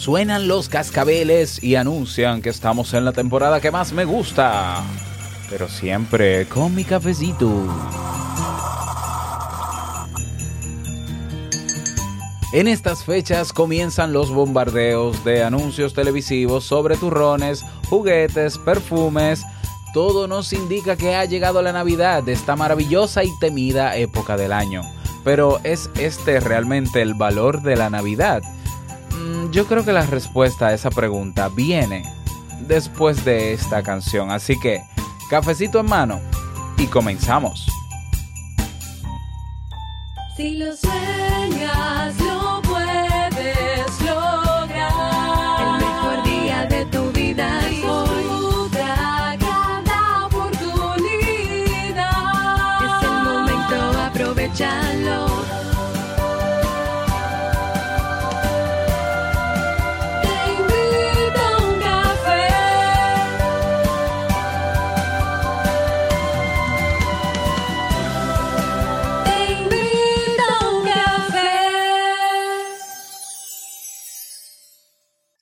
Suenan los cascabeles y anuncian que estamos en la temporada que más me gusta. Pero siempre con mi cafecito. En estas fechas comienzan los bombardeos de anuncios televisivos sobre turrones, juguetes, perfumes. Todo nos indica que ha llegado la Navidad, esta maravillosa y temida época del año. Pero ¿es este realmente el valor de la Navidad? Yo creo que la respuesta a esa pregunta viene después de esta canción. Así que, cafecito en mano y comenzamos.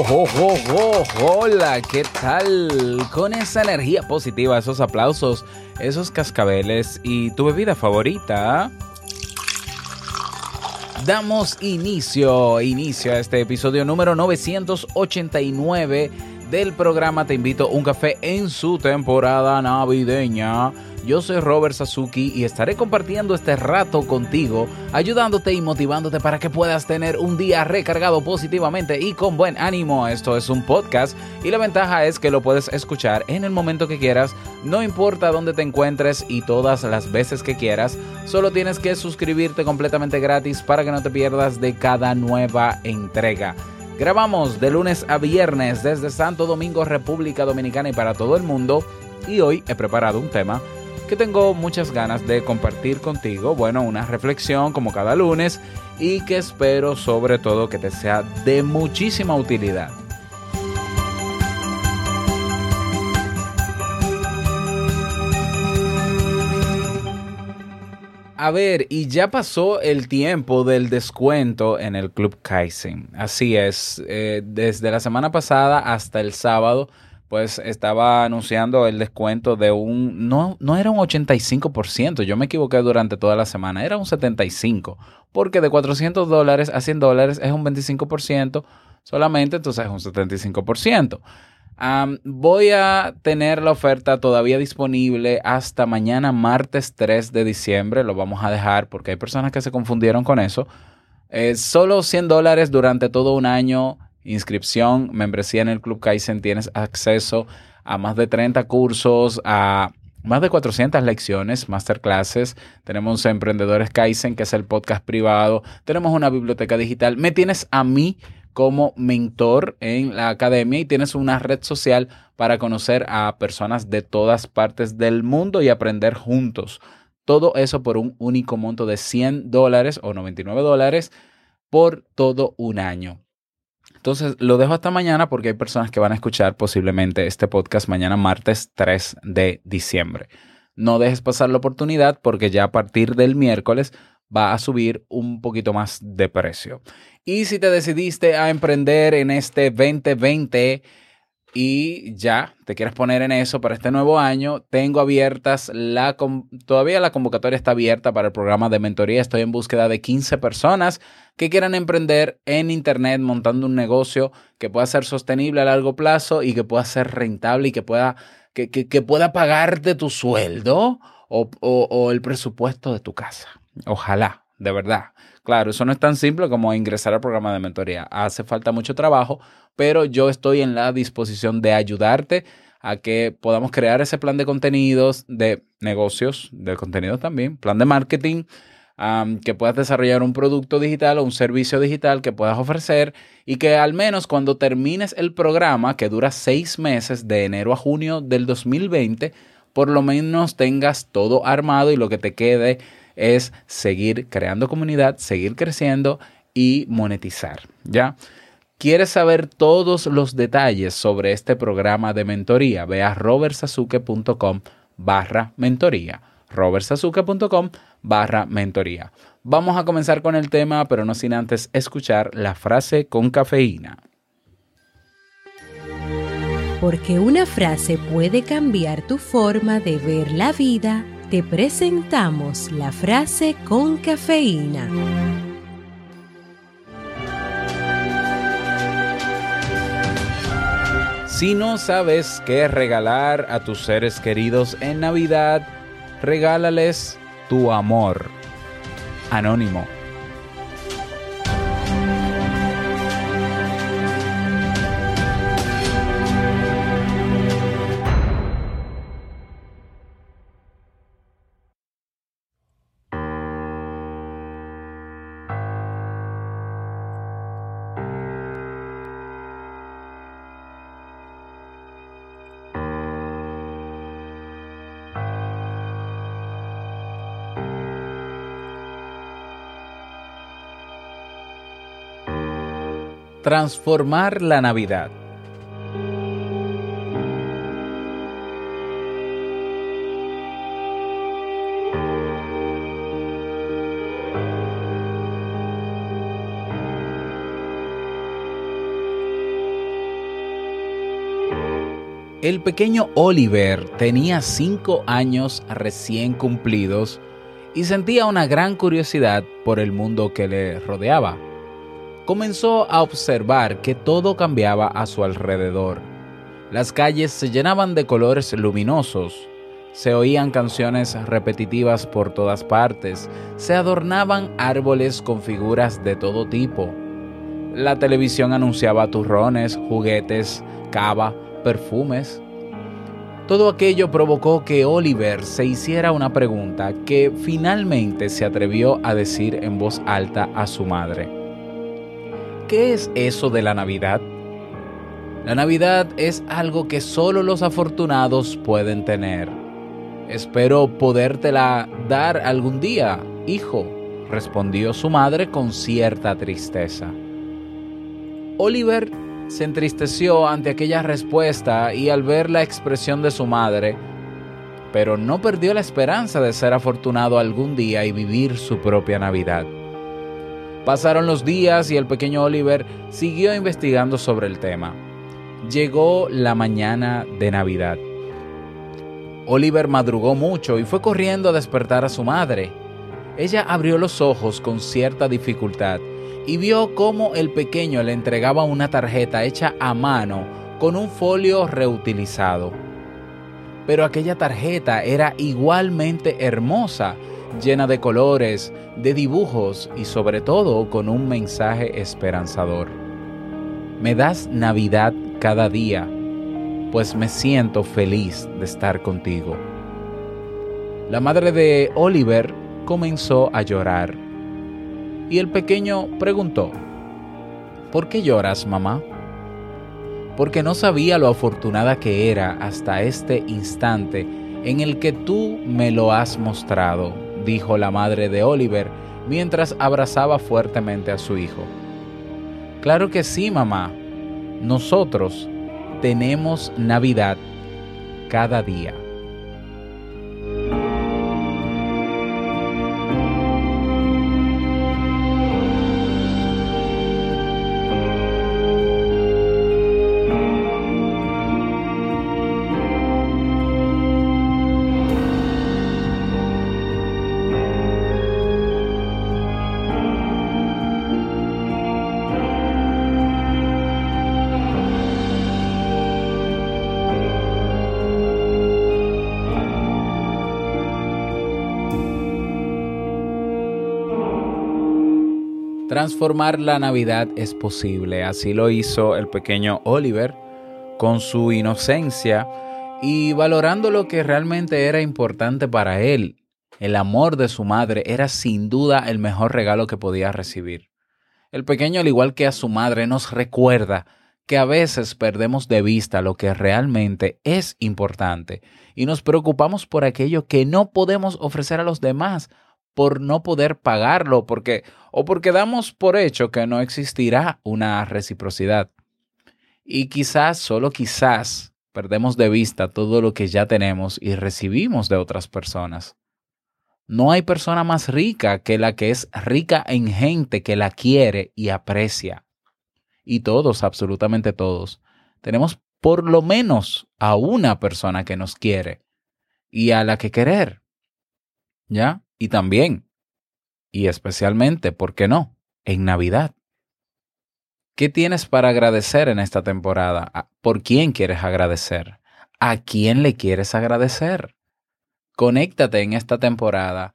Oh, oh, oh, hola, ¿qué tal? Con esa energía positiva, esos aplausos, esos cascabeles y tu bebida favorita. Damos inicio, inicio a este episodio número 989 del programa Te invito a un café en su temporada navideña. Yo soy Robert Sasuki y estaré compartiendo este rato contigo, ayudándote y motivándote para que puedas tener un día recargado positivamente y con buen ánimo. Esto es un podcast y la ventaja es que lo puedes escuchar en el momento que quieras, no importa dónde te encuentres y todas las veces que quieras. Solo tienes que suscribirte completamente gratis para que no te pierdas de cada nueva entrega. Grabamos de lunes a viernes desde Santo Domingo, República Dominicana y para todo el mundo. Y hoy he preparado un tema que tengo muchas ganas de compartir contigo. Bueno, una reflexión como cada lunes y que espero sobre todo que te sea de muchísima utilidad. A ver, y ya pasó el tiempo del descuento en el Club Kaizen. Así es, eh, desde la semana pasada hasta el sábado, pues estaba anunciando el descuento de un, no, no era un 85%, yo me equivoqué durante toda la semana, era un 75%, porque de 400 dólares a 100 dólares es un 25% solamente, entonces es un 75%. Am, voy a tener la oferta todavía disponible hasta mañana martes 3 de diciembre. Lo vamos a dejar porque hay personas que se confundieron con eso. Eh, solo 100 dólares durante todo un año. Inscripción, membresía en el Club Kaizen. Tienes acceso a más de 30 cursos, a más de 400 lecciones, masterclasses. Tenemos Emprendedores Kaizen, que es el podcast privado. Tenemos una biblioteca digital. Me tienes a mí como mentor en la academia y tienes una red social para conocer a personas de todas partes del mundo y aprender juntos. Todo eso por un único monto de 100 dólares o 99 dólares por todo un año. Entonces lo dejo hasta mañana porque hay personas que van a escuchar posiblemente este podcast mañana martes 3 de diciembre. No dejes pasar la oportunidad porque ya a partir del miércoles va a subir un poquito más de precio. Y si te decidiste a emprender en este 2020 y ya te quieres poner en eso para este nuevo año, tengo abiertas la todavía la convocatoria está abierta para el programa de mentoría. Estoy en búsqueda de 15 personas que quieran emprender en internet montando un negocio que pueda ser sostenible a largo plazo y que pueda ser rentable y que pueda que, que, que pueda pagarte tu sueldo o, o, o el presupuesto de tu casa. Ojalá, de verdad. Claro, eso no es tan simple como ingresar al programa de mentoría. Hace falta mucho trabajo, pero yo estoy en la disposición de ayudarte a que podamos crear ese plan de contenidos, de negocios, de contenidos también, plan de marketing, que puedas desarrollar un producto digital o un servicio digital que puedas ofrecer y que al menos cuando termines el programa, que dura seis meses de enero a junio del 2020, por lo menos tengas todo armado y lo que te quede es seguir creando comunidad, seguir creciendo y monetizar, ¿ya? ¿Quieres saber todos los detalles sobre este programa de mentoría? Ve a robertsazuke.com barra mentoría. robertsazuke.com barra mentoría. Vamos a comenzar con el tema, pero no sin antes escuchar la frase con cafeína. Porque una frase puede cambiar tu forma de ver la vida, te presentamos la frase con cafeína. Si no sabes qué regalar a tus seres queridos en Navidad, regálales tu amor. Anónimo. Transformar la Navidad. El pequeño Oliver tenía cinco años recién cumplidos y sentía una gran curiosidad por el mundo que le rodeaba comenzó a observar que todo cambiaba a su alrededor. Las calles se llenaban de colores luminosos, se oían canciones repetitivas por todas partes, se adornaban árboles con figuras de todo tipo. La televisión anunciaba turrones, juguetes, cava, perfumes. Todo aquello provocó que Oliver se hiciera una pregunta que finalmente se atrevió a decir en voz alta a su madre. ¿Qué es eso de la Navidad? La Navidad es algo que solo los afortunados pueden tener. Espero podértela dar algún día, hijo, respondió su madre con cierta tristeza. Oliver se entristeció ante aquella respuesta y al ver la expresión de su madre, pero no perdió la esperanza de ser afortunado algún día y vivir su propia Navidad. Pasaron los días y el pequeño Oliver siguió investigando sobre el tema. Llegó la mañana de Navidad. Oliver madrugó mucho y fue corriendo a despertar a su madre. Ella abrió los ojos con cierta dificultad y vio cómo el pequeño le entregaba una tarjeta hecha a mano con un folio reutilizado. Pero aquella tarjeta era igualmente hermosa llena de colores, de dibujos y sobre todo con un mensaje esperanzador. Me das Navidad cada día, pues me siento feliz de estar contigo. La madre de Oliver comenzó a llorar y el pequeño preguntó, ¿por qué lloras, mamá? Porque no sabía lo afortunada que era hasta este instante en el que tú me lo has mostrado, dijo la madre de Oliver mientras abrazaba fuertemente a su hijo. Claro que sí, mamá. Nosotros tenemos Navidad cada día. Transformar la Navidad es posible, así lo hizo el pequeño Oliver con su inocencia y valorando lo que realmente era importante para él, el amor de su madre era sin duda el mejor regalo que podía recibir. El pequeño, al igual que a su madre, nos recuerda que a veces perdemos de vista lo que realmente es importante y nos preocupamos por aquello que no podemos ofrecer a los demás por no poder pagarlo porque o porque damos por hecho que no existirá una reciprocidad. Y quizás, solo quizás, perdemos de vista todo lo que ya tenemos y recibimos de otras personas. No hay persona más rica que la que es rica en gente que la quiere y aprecia. Y todos, absolutamente todos, tenemos por lo menos a una persona que nos quiere y a la que querer. ¿Ya? Y también, y especialmente, ¿por qué no? En Navidad. ¿Qué tienes para agradecer en esta temporada? ¿Por quién quieres agradecer? ¿A quién le quieres agradecer? Conéctate en esta temporada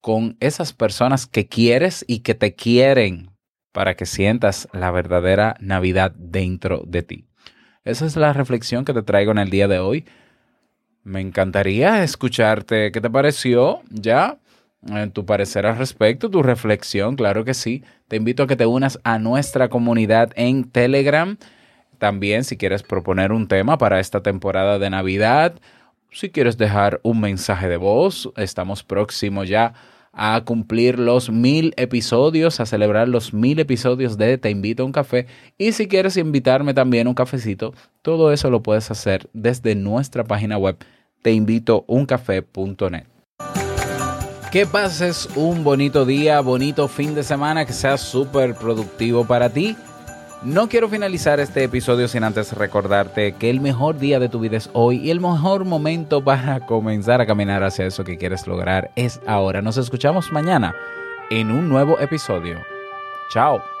con esas personas que quieres y que te quieren para que sientas la verdadera Navidad dentro de ti. Esa es la reflexión que te traigo en el día de hoy. Me encantaría escucharte. ¿Qué te pareció? ¿Ya? tu parecer al respecto, tu reflexión, claro que sí. Te invito a que te unas a nuestra comunidad en Telegram. También si quieres proponer un tema para esta temporada de Navidad, si quieres dejar un mensaje de voz, estamos próximos ya a cumplir los mil episodios, a celebrar los mil episodios de Te invito a un café. Y si quieres invitarme también un cafecito, todo eso lo puedes hacer desde nuestra página web teinvitouncafé.net. Que pases un bonito día, bonito fin de semana, que sea súper productivo para ti. No quiero finalizar este episodio sin antes recordarte que el mejor día de tu vida es hoy y el mejor momento para comenzar a caminar hacia eso que quieres lograr es ahora. Nos escuchamos mañana en un nuevo episodio. Chao.